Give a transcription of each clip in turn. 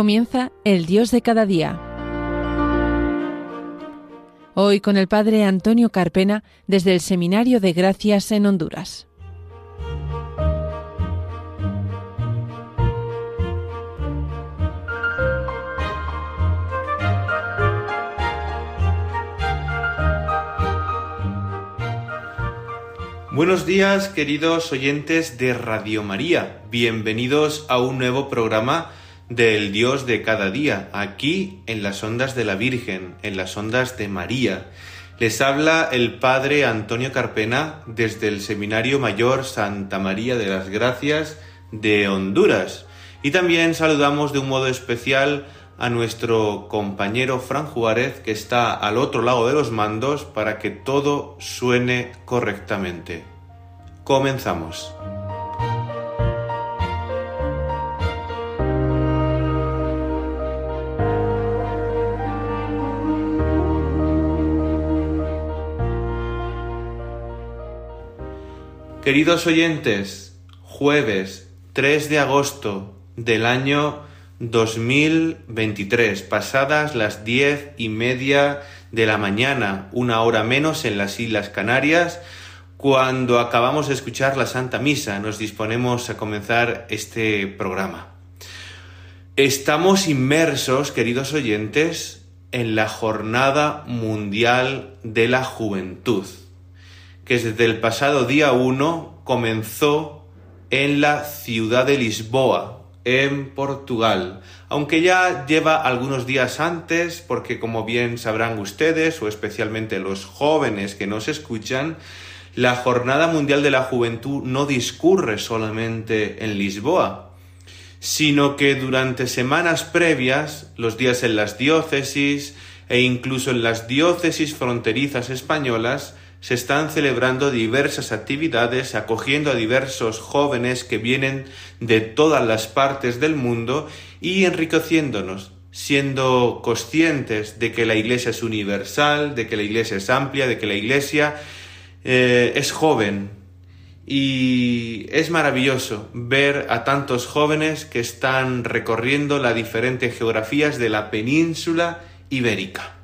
comienza El Dios de cada día. Hoy con el Padre Antonio Carpena desde el Seminario de Gracias en Honduras. Buenos días queridos oyentes de Radio María, bienvenidos a un nuevo programa del Dios de cada día, aquí en las ondas de la Virgen, en las ondas de María. Les habla el Padre Antonio Carpena desde el Seminario Mayor Santa María de las Gracias de Honduras. Y también saludamos de un modo especial a nuestro compañero Fran Juárez, que está al otro lado de los mandos para que todo suene correctamente. Comenzamos. Queridos oyentes, jueves 3 de agosto del año 2023, pasadas las diez y media de la mañana, una hora menos en las Islas Canarias, cuando acabamos de escuchar la Santa Misa, nos disponemos a comenzar este programa. Estamos inmersos, queridos oyentes, en la Jornada Mundial de la Juventud, que desde el pasado día 1 comenzó en la ciudad de Lisboa, en Portugal, aunque ya lleva algunos días antes, porque como bien sabrán ustedes, o especialmente los jóvenes que nos escuchan, la Jornada Mundial de la Juventud no discurre solamente en Lisboa, sino que durante semanas previas, los días en las diócesis e incluso en las diócesis fronterizas españolas, se están celebrando diversas actividades acogiendo a diversos jóvenes que vienen de todas las partes del mundo y enriqueciéndonos, siendo conscientes de que la Iglesia es universal, de que la Iglesia es amplia, de que la Iglesia eh, es joven. Y es maravilloso ver a tantos jóvenes que están recorriendo las diferentes geografías de la península ibérica.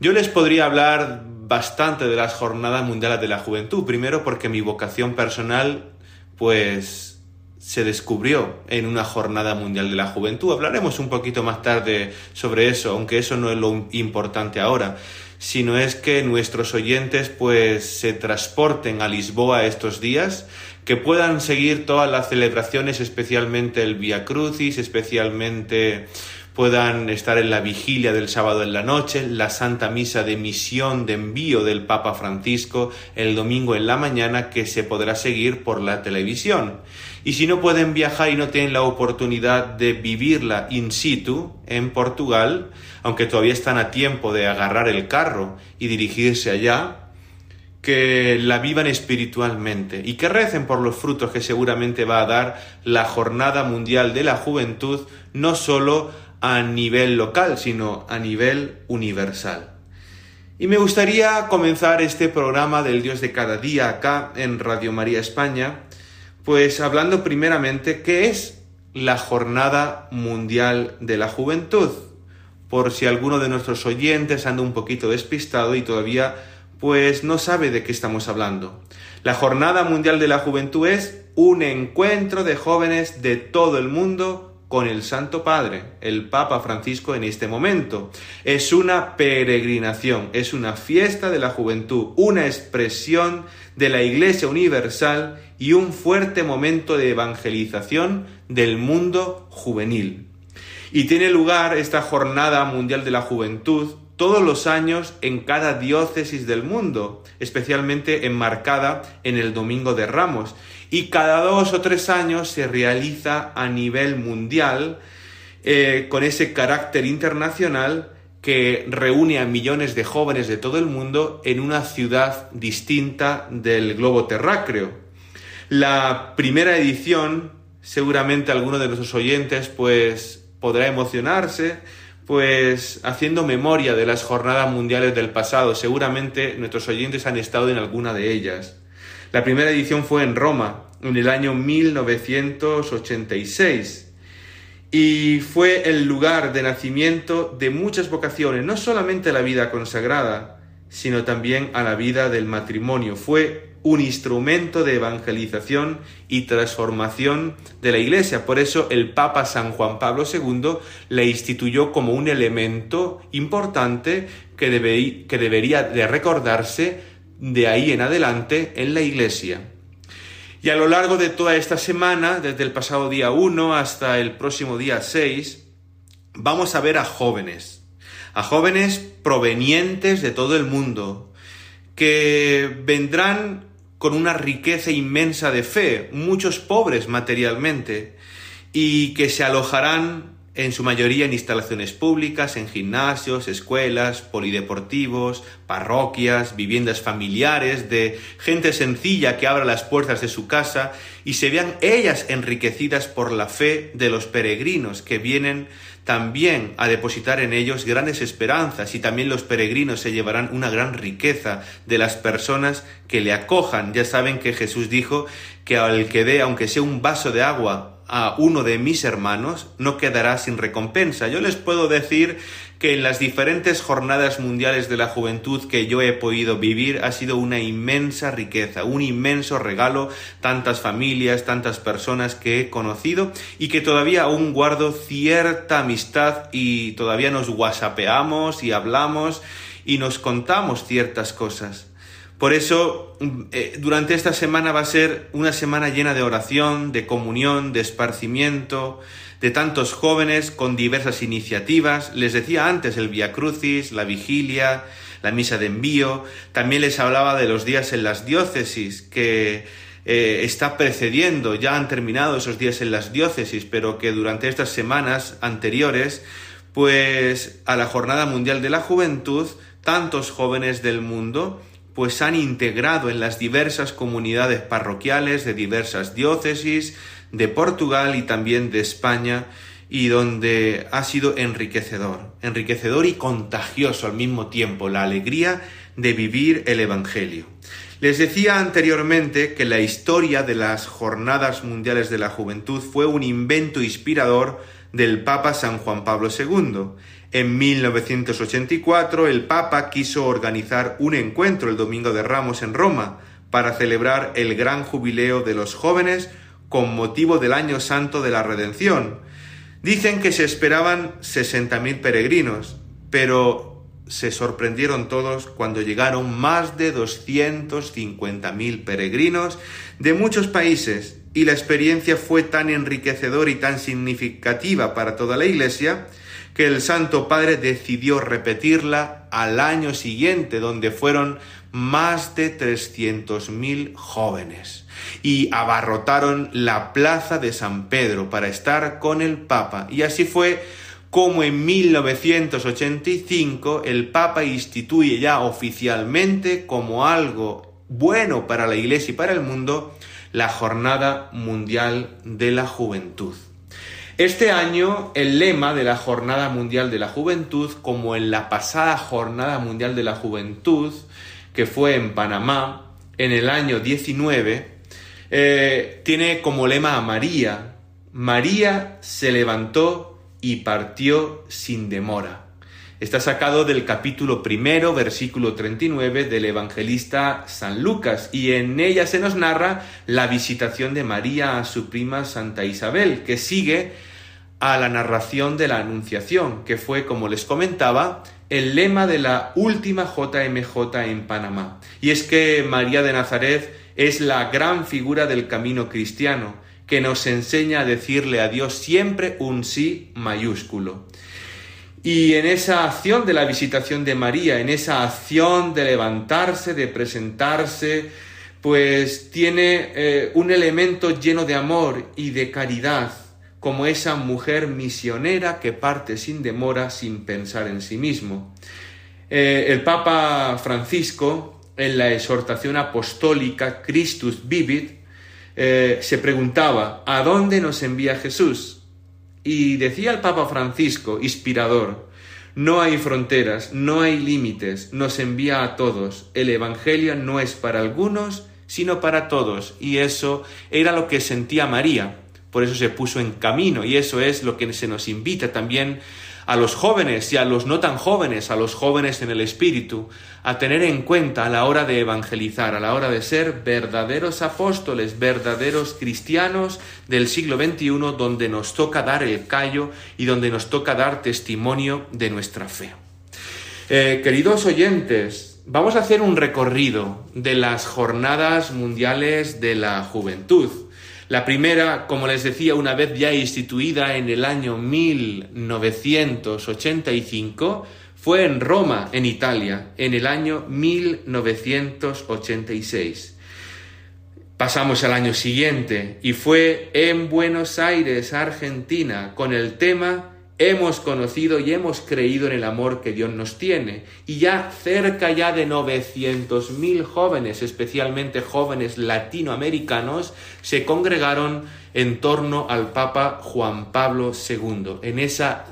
Yo les podría hablar bastante de las jornadas mundiales de la juventud. Primero porque mi vocación personal, pues, se descubrió en una jornada mundial de la juventud. Hablaremos un poquito más tarde sobre eso, aunque eso no es lo importante ahora, sino es que nuestros oyentes, pues, se transporten a Lisboa estos días, que puedan seguir todas las celebraciones, especialmente el Via Crucis, especialmente puedan estar en la vigilia del sábado en la noche, la Santa Misa de misión de envío del Papa Francisco el domingo en la mañana que se podrá seguir por la televisión. Y si no pueden viajar y no tienen la oportunidad de vivirla in situ en Portugal, aunque todavía están a tiempo de agarrar el carro y dirigirse allá, que la vivan espiritualmente y que recen por los frutos que seguramente va a dar la Jornada Mundial de la Juventud, no solo a nivel local, sino a nivel universal. Y me gustaría comenzar este programa del Dios de cada día acá en Radio María España, pues hablando primeramente qué es la Jornada Mundial de la Juventud, por si alguno de nuestros oyentes anda un poquito despistado y todavía pues no sabe de qué estamos hablando. La Jornada Mundial de la Juventud es un encuentro de jóvenes de todo el mundo con el Santo Padre, el Papa Francisco en este momento. Es una peregrinación, es una fiesta de la juventud, una expresión de la Iglesia Universal y un fuerte momento de evangelización del mundo juvenil. Y tiene lugar esta Jornada Mundial de la Juventud todos los años en cada diócesis del mundo, especialmente enmarcada en el Domingo de Ramos. Y cada dos o tres años se realiza a nivel mundial eh, con ese carácter internacional que reúne a millones de jóvenes de todo el mundo en una ciudad distinta del globo terráqueo. La primera edición, seguramente alguno de nuestros oyentes pues podrá emocionarse, pues haciendo memoria de las jornadas mundiales del pasado, seguramente nuestros oyentes han estado en alguna de ellas. La primera edición fue en Roma, en el año 1986. y fue el lugar de nacimiento de muchas vocaciones, no solamente a la vida consagrada, sino también a la vida del matrimonio. Fue un instrumento de evangelización y transformación de la Iglesia. Por eso el Papa San Juan Pablo II le instituyó como un elemento importante que, que debería de recordarse de ahí en adelante en la Iglesia. Y a lo largo de toda esta semana, desde el pasado día 1 hasta el próximo día 6, vamos a ver a jóvenes, a jóvenes provenientes de todo el mundo, que vendrán con una riqueza inmensa de fe, muchos pobres materialmente, y que se alojarán en su mayoría en instalaciones públicas, en gimnasios, escuelas, polideportivos, parroquias, viviendas familiares, de gente sencilla que abra las puertas de su casa y se vean ellas enriquecidas por la fe de los peregrinos que vienen también a depositar en ellos grandes esperanzas y también los peregrinos se llevarán una gran riqueza de las personas que le acojan. Ya saben que Jesús dijo que al que dé, aunque sea un vaso de agua, a uno de mis hermanos, no quedará sin recompensa. Yo les puedo decir que en las diferentes jornadas mundiales de la juventud que yo he podido vivir ha sido una inmensa riqueza, un inmenso regalo, tantas familias, tantas personas que he conocido y que todavía aún guardo cierta amistad y todavía nos whatsappeamos y hablamos y nos contamos ciertas cosas. Por eso, eh, durante esta semana va a ser una semana llena de oración, de comunión, de esparcimiento, de tantos jóvenes con diversas iniciativas. Les decía antes el Via Crucis, la vigilia, la misa de envío. También les hablaba de los días en las diócesis que eh, está precediendo, ya han terminado esos días en las diócesis, pero que durante estas semanas anteriores, pues a la Jornada Mundial de la Juventud, tantos jóvenes del mundo pues han integrado en las diversas comunidades parroquiales de diversas diócesis de Portugal y también de España y donde ha sido enriquecedor, enriquecedor y contagioso al mismo tiempo la alegría de vivir el Evangelio. Les decía anteriormente que la historia de las Jornadas Mundiales de la Juventud fue un invento inspirador del Papa San Juan Pablo II, en 1984 el Papa quiso organizar un encuentro el Domingo de Ramos en Roma para celebrar el gran jubileo de los jóvenes con motivo del Año Santo de la Redención. Dicen que se esperaban 60.000 peregrinos, pero se sorprendieron todos cuando llegaron más de 250.000 peregrinos de muchos países y la experiencia fue tan enriquecedora y tan significativa para toda la Iglesia que el Santo Padre decidió repetirla al año siguiente, donde fueron más de 300.000 jóvenes y abarrotaron la plaza de San Pedro para estar con el Papa. Y así fue como en 1985 el Papa instituye ya oficialmente como algo bueno para la Iglesia y para el mundo la Jornada Mundial de la Juventud. Este año el lema de la Jornada Mundial de la Juventud, como en la pasada Jornada Mundial de la Juventud, que fue en Panamá en el año 19, eh, tiene como lema a María. María se levantó y partió sin demora. Está sacado del capítulo primero, versículo 39 del evangelista San Lucas, y en ella se nos narra la visitación de María a su prima Santa Isabel, que sigue a la narración de la Anunciación, que fue, como les comentaba, el lema de la última JMJ en Panamá. Y es que María de Nazaret es la gran figura del camino cristiano, que nos enseña a decirle a Dios siempre un sí mayúsculo. Y en esa acción de la visitación de María, en esa acción de levantarse, de presentarse, pues tiene eh, un elemento lleno de amor y de caridad, como esa mujer misionera que parte sin demora, sin pensar en sí mismo. Eh, el Papa Francisco, en la exhortación apostólica Christus Vivit, eh, se preguntaba, ¿a dónde nos envía Jesús? Y decía el Papa Francisco, inspirador, no hay fronteras, no hay límites, nos envía a todos. El Evangelio no es para algunos, sino para todos. Y eso era lo que sentía María. Por eso se puso en camino y eso es lo que se nos invita también a los jóvenes y a los no tan jóvenes, a los jóvenes en el espíritu, a tener en cuenta a la hora de evangelizar, a la hora de ser verdaderos apóstoles, verdaderos cristianos del siglo XXI, donde nos toca dar el callo y donde nos toca dar testimonio de nuestra fe. Eh, queridos oyentes, vamos a hacer un recorrido de las jornadas mundiales de la juventud. La primera, como les decía, una vez ya instituida en el año 1985, fue en Roma, en Italia, en el año 1986. Pasamos al año siguiente y fue en Buenos Aires, Argentina, con el tema hemos conocido y hemos creído en el amor que Dios nos tiene. Y ya cerca ya de 900.000 jóvenes, especialmente jóvenes latinoamericanos, se congregaron en torno al Papa Juan Pablo II, en esa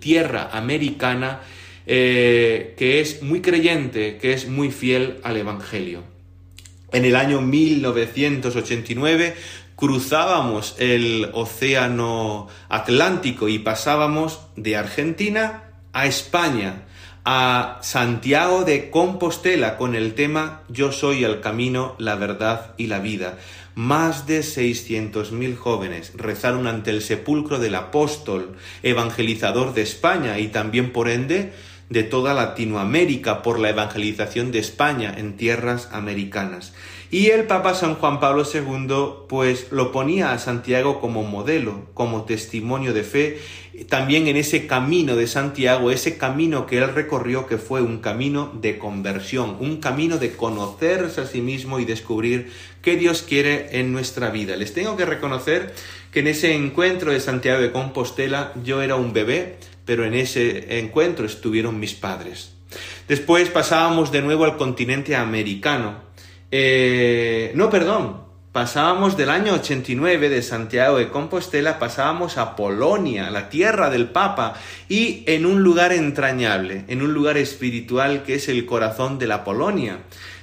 tierra americana eh, que es muy creyente, que es muy fiel al Evangelio. En el año 1989 cruzábamos el océano Atlántico y pasábamos de Argentina a España, a Santiago de Compostela con el tema Yo soy el camino, la verdad y la vida. Más de 600.000 jóvenes rezaron ante el sepulcro del apóstol, evangelizador de España y también por ende de toda Latinoamérica por la evangelización de España en tierras americanas. Y el Papa San Juan Pablo II pues lo ponía a Santiago como modelo, como testimonio de fe, también en ese camino de Santiago, ese camino que él recorrió que fue un camino de conversión, un camino de conocerse a sí mismo y descubrir qué Dios quiere en nuestra vida. Les tengo que reconocer que en ese encuentro de Santiago de Compostela yo era un bebé, pero en ese encuentro estuvieron mis padres. Después pasábamos de nuevo al continente americano, eh, no, perdón, pasábamos del año 89 de Santiago de Compostela, pasábamos a Polonia, la tierra del Papa, y en un lugar entrañable, en un lugar espiritual que es el corazón de la Polonia,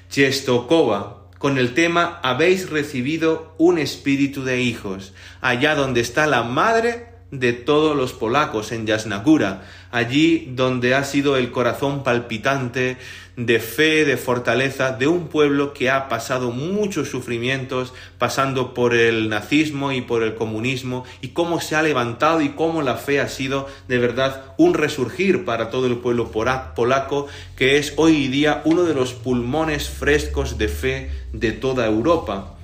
Czestochowa, con el tema Habéis recibido un espíritu de hijos, allá donde está la madre de todos los polacos en Jasnagura, allí donde ha sido el corazón palpitante de fe, de fortaleza de un pueblo que ha pasado muchos sufrimientos, pasando por el nazismo y por el comunismo, y cómo se ha levantado y cómo la fe ha sido de verdad un resurgir para todo el pueblo polaco, que es hoy día uno de los pulmones frescos de fe de toda Europa.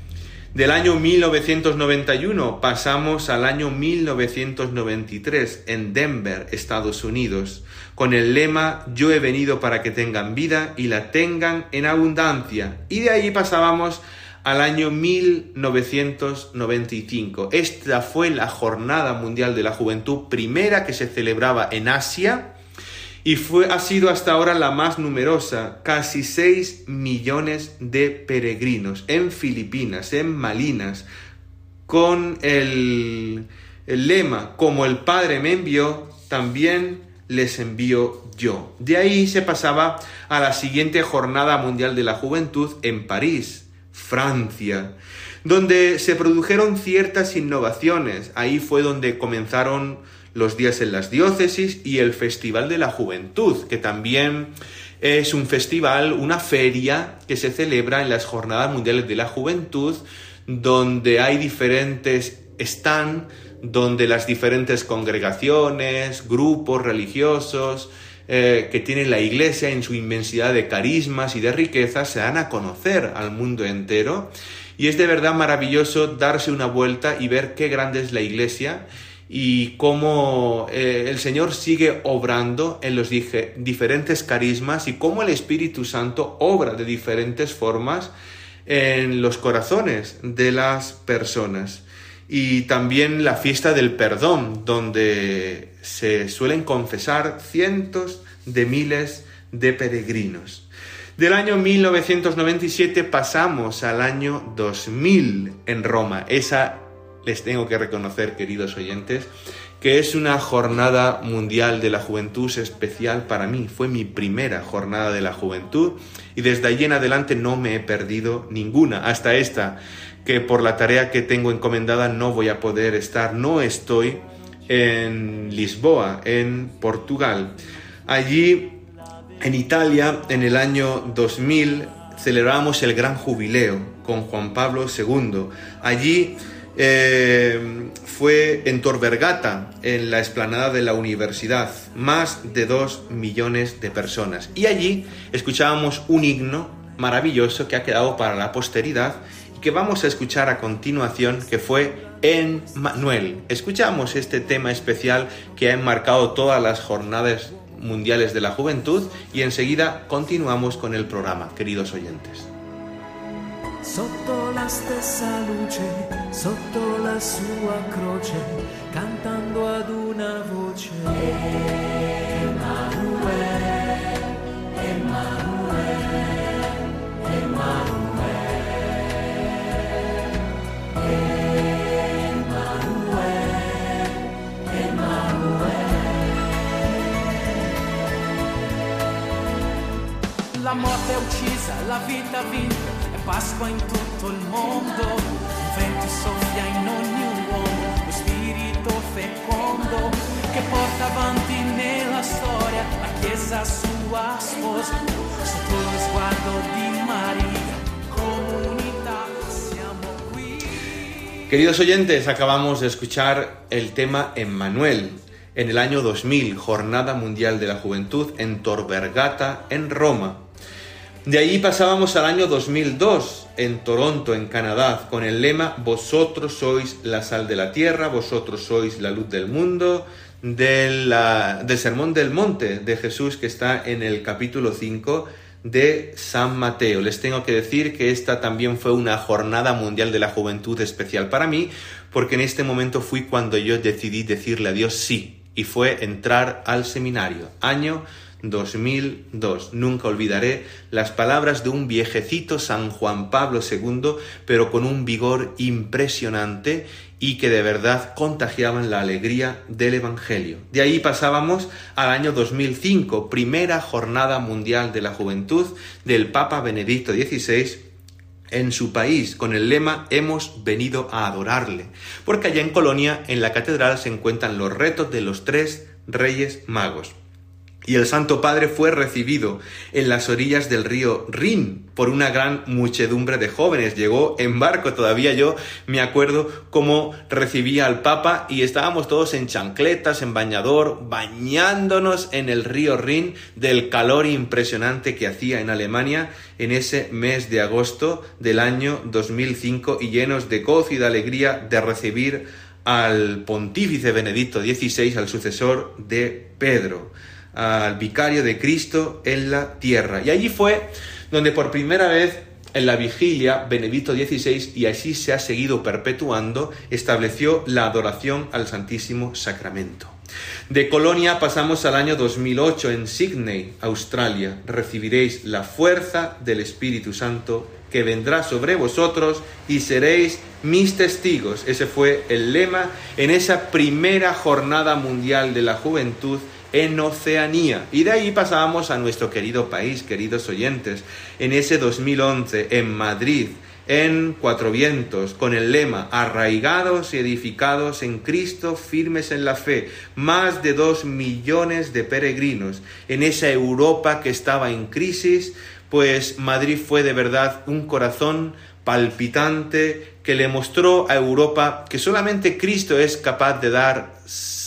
Del año 1991 pasamos al año 1993 en Denver, Estados Unidos, con el lema Yo he venido para que tengan vida y la tengan en abundancia. Y de ahí pasábamos al año 1995. Esta fue la Jornada Mundial de la Juventud primera que se celebraba en Asia y fue, ha sido hasta ahora la más numerosa, casi 6 millones de peregrinos en Filipinas, en Malinas, con el, el lema, como el Padre me envió, también les envío yo. De ahí se pasaba a la siguiente Jornada Mundial de la Juventud en París, Francia, donde se produjeron ciertas innovaciones. Ahí fue donde comenzaron los días en las diócesis y el Festival de la Juventud, que también es un festival, una feria que se celebra en las Jornadas Mundiales de la Juventud, donde hay diferentes stand, donde las diferentes congregaciones, grupos religiosos, eh, que tiene la Iglesia en su inmensidad de carismas y de riquezas se dan a conocer al mundo entero. Y es de verdad maravilloso darse una vuelta y ver qué grande es la Iglesia y cómo eh, el Señor sigue obrando en los diferentes carismas y cómo el Espíritu Santo obra de diferentes formas en los corazones de las personas. Y también la fiesta del perdón, donde se suelen confesar cientos de miles de peregrinos. Del año 1997 pasamos al año 2000 en Roma, esa les tengo que reconocer, queridos oyentes, que es una jornada mundial de la juventud especial para mí. Fue mi primera jornada de la juventud y desde allí en adelante no me he perdido ninguna, hasta esta que por la tarea que tengo encomendada no voy a poder estar, no estoy en Lisboa, en Portugal. Allí, en Italia, en el año 2000, celebramos el gran jubileo con Juan Pablo II. Allí eh, fue en Tor Vergata, en la explanada de la universidad, más de dos millones de personas. Y allí escuchábamos un himno maravilloso que ha quedado para la posteridad y que vamos a escuchar a continuación, que fue En Manuel. Escuchamos este tema especial que ha enmarcado todas las jornadas mundiales de la juventud y enseguida continuamos con el programa, queridos oyentes. sotto la stessa luce, sotto la sua croce, cantando ad una voce. Emanuele, Emanuele, Emanuele. La morte è uccisa, la vita vinta, Pasqua in tutto il mondo, il vento soffia in ogni uomo, lo spirito fecondo che porta avanti nella storia la Chiesa sua sposa, sotto lo sguardo di Maria, comunità siamo qui. Queridos oyentes, acabamos de escuchar el tema Emmanuel en el año 2000, Jornada Mundial de la Juventud en Tor Vergata, en Roma. De ahí pasábamos al año 2002, en Toronto, en Canadá, con el lema Vosotros sois la sal de la tierra, vosotros sois la luz del mundo, de la- del Sermón del Monte de Jesús que está en el capítulo 5 de San Mateo. Les tengo que decir que esta también fue una jornada mundial de la juventud especial para mí, porque en este momento fui cuando yo decidí decirle a Dios sí, y fue entrar al seminario, año 2002. Nunca olvidaré las palabras de un viejecito San Juan Pablo II, pero con un vigor impresionante y que de verdad contagiaban la alegría del Evangelio. De ahí pasábamos al año 2005, primera jornada mundial de la juventud del Papa Benedicto XVI en su país con el lema Hemos venido a adorarle, porque allá en Colonia, en la catedral, se encuentran los retos de los tres reyes magos. Y el Santo Padre fue recibido en las orillas del río Rin por una gran muchedumbre de jóvenes. Llegó en barco, todavía yo me acuerdo cómo recibía al Papa y estábamos todos en chancletas, en bañador, bañándonos en el río Rin del calor impresionante que hacía en Alemania en ese mes de agosto del año 2005 y llenos de gozo y de alegría de recibir al pontífice Benedicto XVI, al sucesor de Pedro al vicario de Cristo en la tierra. Y allí fue donde por primera vez en la vigilia Benedicto XVI, y así se ha seguido perpetuando, estableció la adoración al Santísimo Sacramento. De Colonia pasamos al año 2008 en Sydney, Australia. Recibiréis la fuerza del Espíritu Santo que vendrá sobre vosotros y seréis mis testigos. Ese fue el lema en esa primera jornada mundial de la juventud en Oceanía. Y de ahí pasábamos a nuestro querido país, queridos oyentes, en ese 2011 en Madrid, en Cuatro Vientos, con el lema Arraigados y edificados en Cristo, firmes en la fe, más de dos millones de peregrinos en esa Europa que estaba en crisis, pues Madrid fue de verdad un corazón palpitante que le mostró a Europa que solamente Cristo es capaz de dar,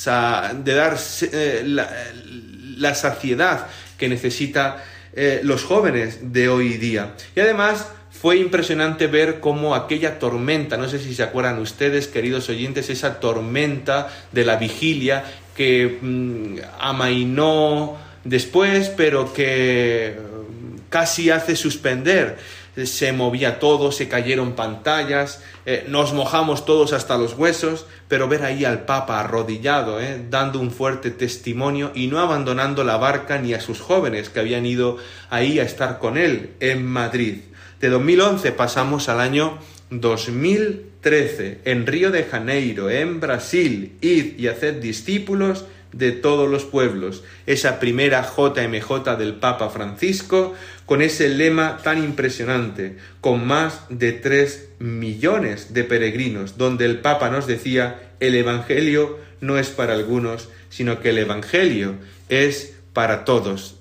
de dar eh, la, saciedad que necesita eh, los jóvenes de hoy día. Y además fue impresionante ver cómo aquella tormenta, no sé si se acuerdan ustedes, queridos oyentes, esa tormenta de la vigilia que mm, amainó después, pero que mm, casi hace suspender. Se movía todo, se cayeron pantallas, eh, nos mojamos todos hasta los huesos, pero ver ahí al Papa arrodillado, eh, dando un fuerte testimonio y no abandonando la barca ni a sus jóvenes que habían ido ahí a estar con él en Madrid. De 2011 pasamos al año 2013, en Río de Janeiro, en Brasil, id y haced discípulos de todos los pueblos. Esa primera JMJ del Papa Francisco con ese lema tan impresionante, con más de tres millones de peregrinos, donde el Papa nos decía, el Evangelio no es para algunos, sino que el Evangelio es para todos.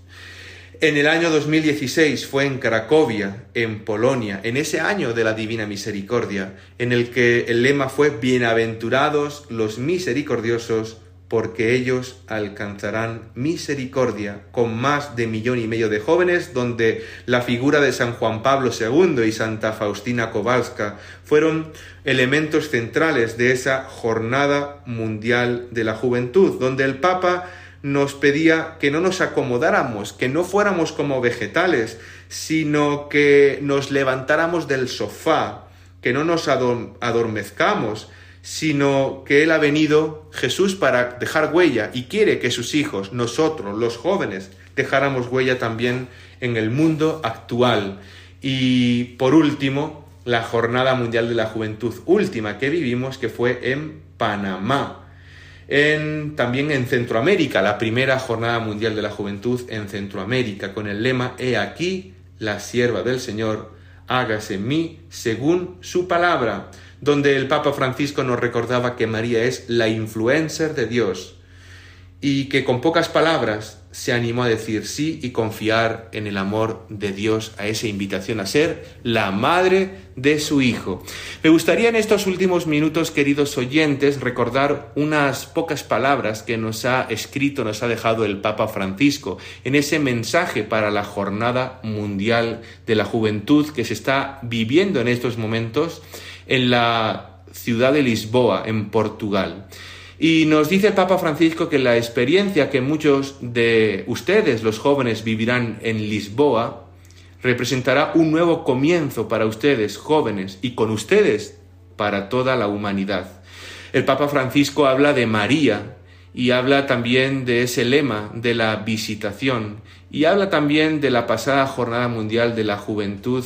En el año 2016 fue en Cracovia, en Polonia, en ese año de la Divina Misericordia, en el que el lema fue Bienaventurados los misericordiosos, porque ellos alcanzarán misericordia, con más de millón y medio de jóvenes, donde la figura de San Juan Pablo II y Santa Faustina Kowalska fueron elementos centrales de esa jornada mundial de la juventud, donde el Papa nos pedía que no nos acomodáramos, que no fuéramos como vegetales, sino que nos levantáramos del sofá, que no nos adormezcamos, sino que Él ha venido, Jesús, para dejar huella y quiere que sus hijos, nosotros, los jóvenes, dejáramos huella también en el mundo actual. Y por último, la Jornada Mundial de la Juventud última que vivimos, que fue en Panamá en, también en Centroamérica, la primera Jornada Mundial de la Juventud en Centroamérica, con el lema He aquí la sierva del Señor, hágase en mí según su palabra, donde el Papa Francisco nos recordaba que María es la influencer de Dios y que con pocas palabras se animó a decir sí y confiar en el amor de Dios a esa invitación a ser la madre de su Hijo. Me gustaría en estos últimos minutos, queridos oyentes, recordar unas pocas palabras que nos ha escrito, nos ha dejado el Papa Francisco en ese mensaje para la Jornada Mundial de la Juventud que se está viviendo en estos momentos en la ciudad de Lisboa, en Portugal. Y nos dice el Papa Francisco que la experiencia que muchos de ustedes, los jóvenes, vivirán en Lisboa, representará un nuevo comienzo para ustedes, jóvenes, y con ustedes para toda la humanidad. El Papa Francisco habla de María y habla también de ese lema de la visitación y habla también de la pasada Jornada Mundial de la Juventud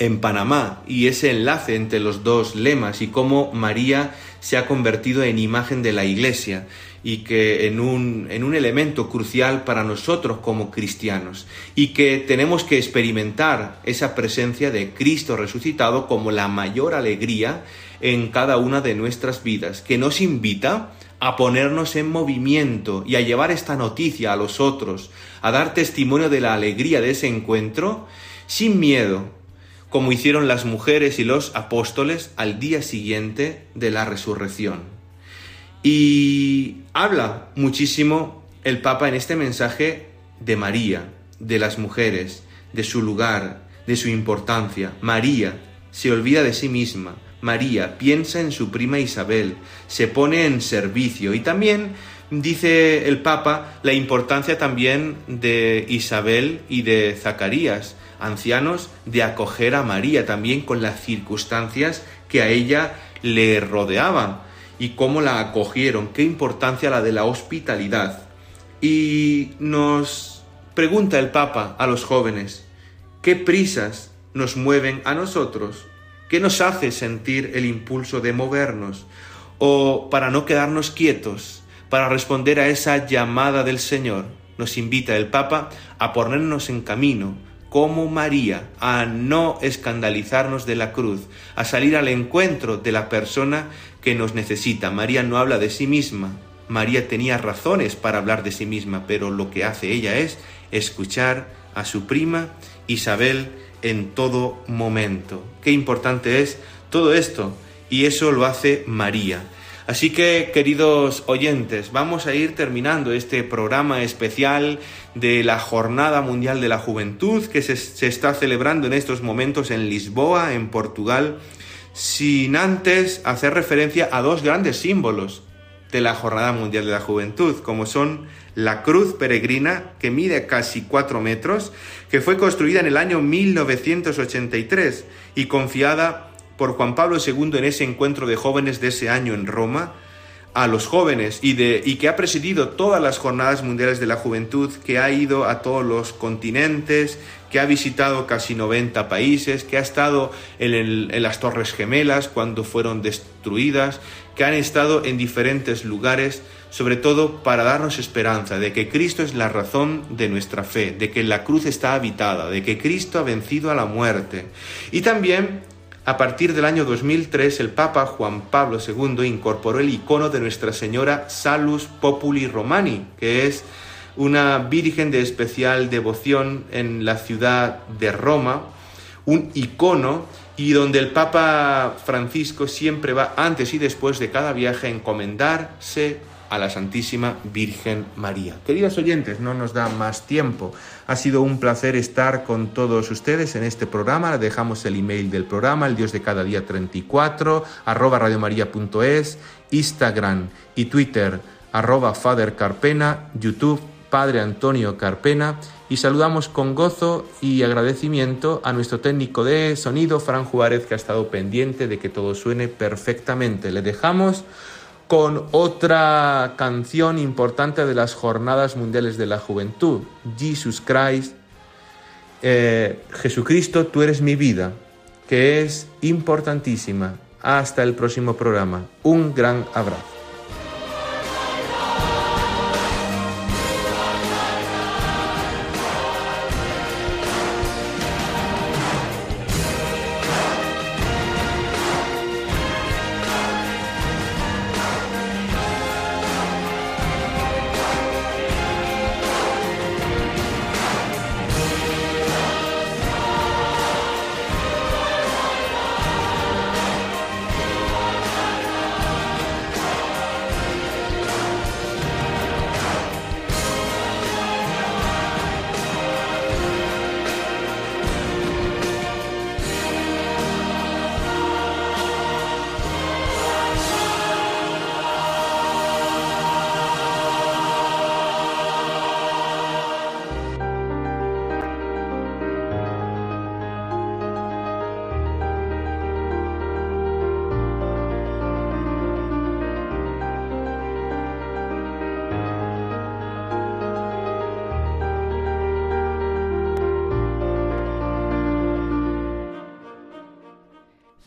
en Panamá y ese enlace entre los dos lemas y cómo María se ha convertido en imagen de la Iglesia y que en un, en un elemento crucial para nosotros como cristianos y que tenemos que experimentar esa presencia de Cristo resucitado como la mayor alegría en cada una de nuestras vidas, que nos invita a ponernos en movimiento y a llevar esta noticia a los otros, a dar testimonio de la alegría de ese encuentro sin miedo, como hicieron las mujeres y los apóstoles al día siguiente de la resurrección. Y habla muchísimo el Papa en este mensaje de María, de las mujeres, de su lugar, de su importancia. María se olvida de sí misma. María piensa en su prima Isabel, se pone en servicio y también dice el Papa la importancia también de Isabel y de Zacarías, ancianos de acoger a María también con las circunstancias que a ella le rodeaban y cómo la acogieron, qué importancia la de la hospitalidad. Y nos pregunta el Papa a los jóvenes, ¿qué prisas nos mueven a nosotros? ¿Qué nos hace sentir el impulso de movernos? ¿O para no quedarnos quietos, para responder a esa llamada del Señor? Nos invita el Papa a ponernos en camino, como María, a no escandalizarnos de la cruz, a salir al encuentro de la persona que nos necesita. María no habla de sí misma. María tenía razones para hablar de sí misma, pero lo que hace ella es escuchar a su prima Isabel en todo momento. Qué importante es todo esto, y eso lo hace María. Así que, queridos oyentes, vamos a ir terminando este programa especial de la Jornada Mundial de la Juventud que se, está celebrando en estos momentos en Lisboa, en Portugal, sin antes hacer referencia a dos grandes símbolos de la Jornada Mundial de la Juventud, como son la cruz peregrina, que mide casi cuatro metros, que fue construida en el año 1983 y confiada por Juan Pablo II en ese encuentro de jóvenes de ese año en Roma, a los jóvenes y, de, y que ha presidido todas las jornadas mundiales de la juventud, que ha ido a todos los continentes, que ha visitado casi 90 países, que ha estado en, en las Torres Gemelas cuando fueron destruidas, que han estado en diferentes lugares sobre todo para darnos esperanza de que Cristo es la razón de nuestra fe, de que la cruz está habitada, de que Cristo ha vencido a la muerte. Y también a partir del año 2003, el Papa Juan Pablo II incorporó el icono de Nuestra Señora Salus Populi Romani, que es una virgen de especial devoción en la ciudad de Roma, un icono y donde el Papa Francisco siempre va antes y después de cada viaje a encomendarse a la Santísima Virgen María. Queridos oyentes, no nos da más tiempo. Ha sido un placer estar con todos ustedes en este programa. Dejamos el email del programa, el Dios de cada día 34, arroba radiomaria.es, Instagram y Twitter, arroba Father Carpena, YouTube, Padre Antonio Carpena. Y saludamos con gozo y agradecimiento a nuestro técnico de sonido, Fran Juárez, que ha estado pendiente de que todo suene perfectamente. Le dejamos con otra canción importante de las Jornadas Mundiales de la Juventud, Jesus Christ, eh, Jesucristo, tú eres mi vida, que es importantísima. Hasta el próximo programa. Un gran abrazo.